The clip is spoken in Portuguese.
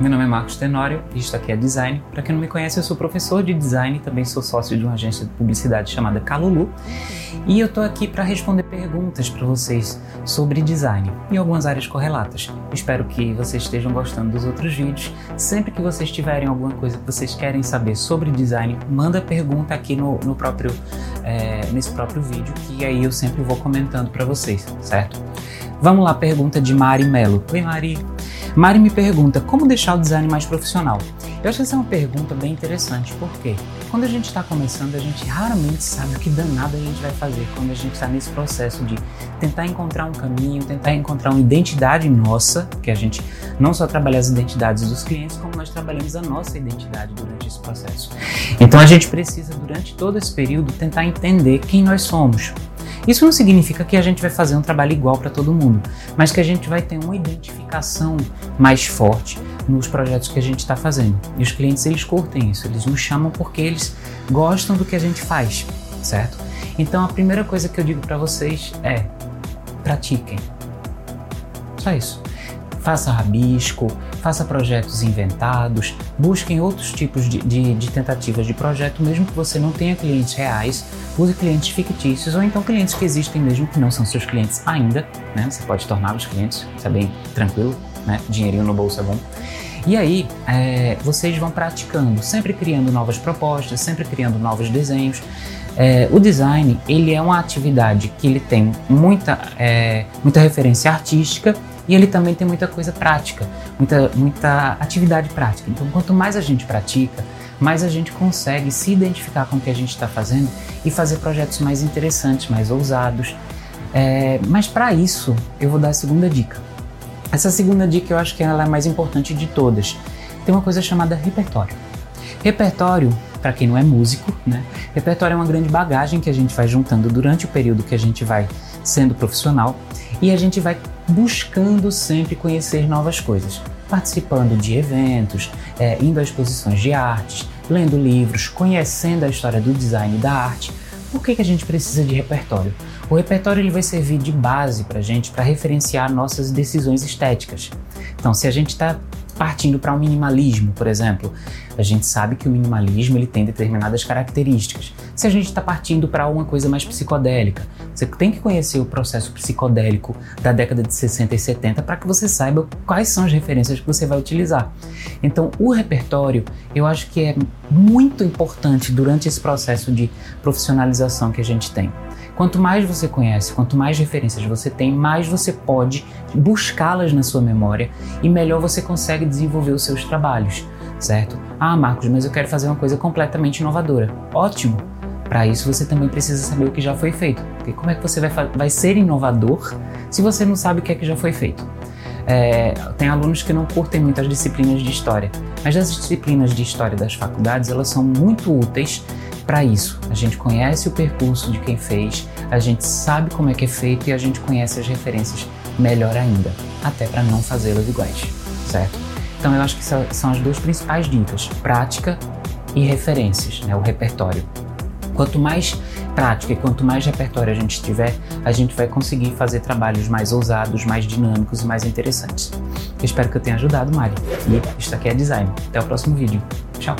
Meu nome é Marcos Tenório e isto aqui é Design. Para quem não me conhece, eu sou professor de design e também sou sócio de uma agência de publicidade chamada Calulu. E eu estou aqui para responder perguntas para vocês sobre design e algumas áreas correlatas. Espero que vocês estejam gostando dos outros vídeos. Sempre que vocês tiverem alguma coisa que vocês querem saber sobre design, manda pergunta aqui no, no próprio, é, nesse próprio vídeo, que aí eu sempre vou comentando para vocês, certo? Vamos lá, pergunta de Mari Melo. Oi, Mari. Mari me pergunta como deixar o design mais profissional. Eu acho que essa é uma pergunta bem interessante, porque quando a gente está começando, a gente raramente sabe o que danado a gente vai fazer quando a gente está nesse processo de tentar encontrar um caminho, tentar encontrar uma identidade nossa, que a gente não só trabalha as identidades dos clientes, como nós trabalhamos a nossa identidade durante esse processo. Então a gente precisa, durante todo esse período, tentar entender quem nós somos, isso não significa que a gente vai fazer um trabalho igual para todo mundo, mas que a gente vai ter uma identificação mais forte nos projetos que a gente está fazendo. E os clientes eles curtem isso, eles nos chamam porque eles gostam do que a gente faz, certo? Então a primeira coisa que eu digo para vocês é pratiquem. Só isso. Faça rabisco, faça projetos inventados, busquem outros tipos de, de, de, tentativas de projeto, mesmo que você não tenha clientes reais, use clientes fictícios ou então clientes que existem mesmo que não são seus clientes ainda, né? Você pode torná-los clientes, isso é bem tranquilo, né? Dinheirinho no bolso é bom. E aí, é, vocês vão praticando, sempre criando novas propostas, sempre criando novos desenhos. É, o design, ele é uma atividade que ele tem muita, é, muita referência artística, e ele também tem muita coisa prática, muita, muita atividade prática. Então, quanto mais a gente pratica, mais a gente consegue se identificar com o que a gente está fazendo e fazer projetos mais interessantes, mais ousados. É, mas para isso, eu vou dar a segunda dica. Essa segunda dica eu acho que ela é a mais importante de todas. Tem uma coisa chamada repertório. Repertório, para quem não é músico, né? Repertório é uma grande bagagem que a gente vai juntando durante o período que a gente vai sendo profissional e a gente vai buscando sempre conhecer novas coisas, participando de eventos, é, indo a exposições de artes, lendo livros, conhecendo a história do design e da arte. Por que, que a gente precisa de repertório? O repertório ele vai servir de base para a gente para referenciar nossas decisões estéticas. Então, se a gente está partindo para um minimalismo, por exemplo, a gente sabe que o minimalismo ele tem determinadas características. Se a gente está partindo para uma coisa mais psicodélica, você tem que conhecer o processo psicodélico da década de 60 e 70 para que você saiba quais são as referências que você vai utilizar. Então, o repertório eu acho que é muito importante durante esse processo de profissionalização que a gente tem. Quanto mais você conhece, quanto mais referências você tem, mais você pode buscá-las na sua memória e melhor você consegue desenvolver os seus trabalhos, certo? Ah, Marcos, mas eu quero fazer uma coisa completamente inovadora. Ótimo! Para isso você também precisa saber o que já foi feito. Porque como é que você vai, vai ser inovador se você não sabe o que é que já foi feito? É, tem alunos que não curtem muitas disciplinas de história, mas as disciplinas de história das faculdades elas são muito úteis para isso. A gente conhece o percurso de quem fez, a gente sabe como é que é feito e a gente conhece as referências melhor ainda, até para não fazê-las iguais, certo? Então eu acho que são as duas principais dicas: prática e referências, né, o repertório. Quanto mais prática e quanto mais repertório a gente tiver, a gente vai conseguir fazer trabalhos mais ousados, mais dinâmicos e mais interessantes. Eu espero que eu tenha ajudado, Mari. E isso aqui é Design. Até o próximo vídeo. Tchau!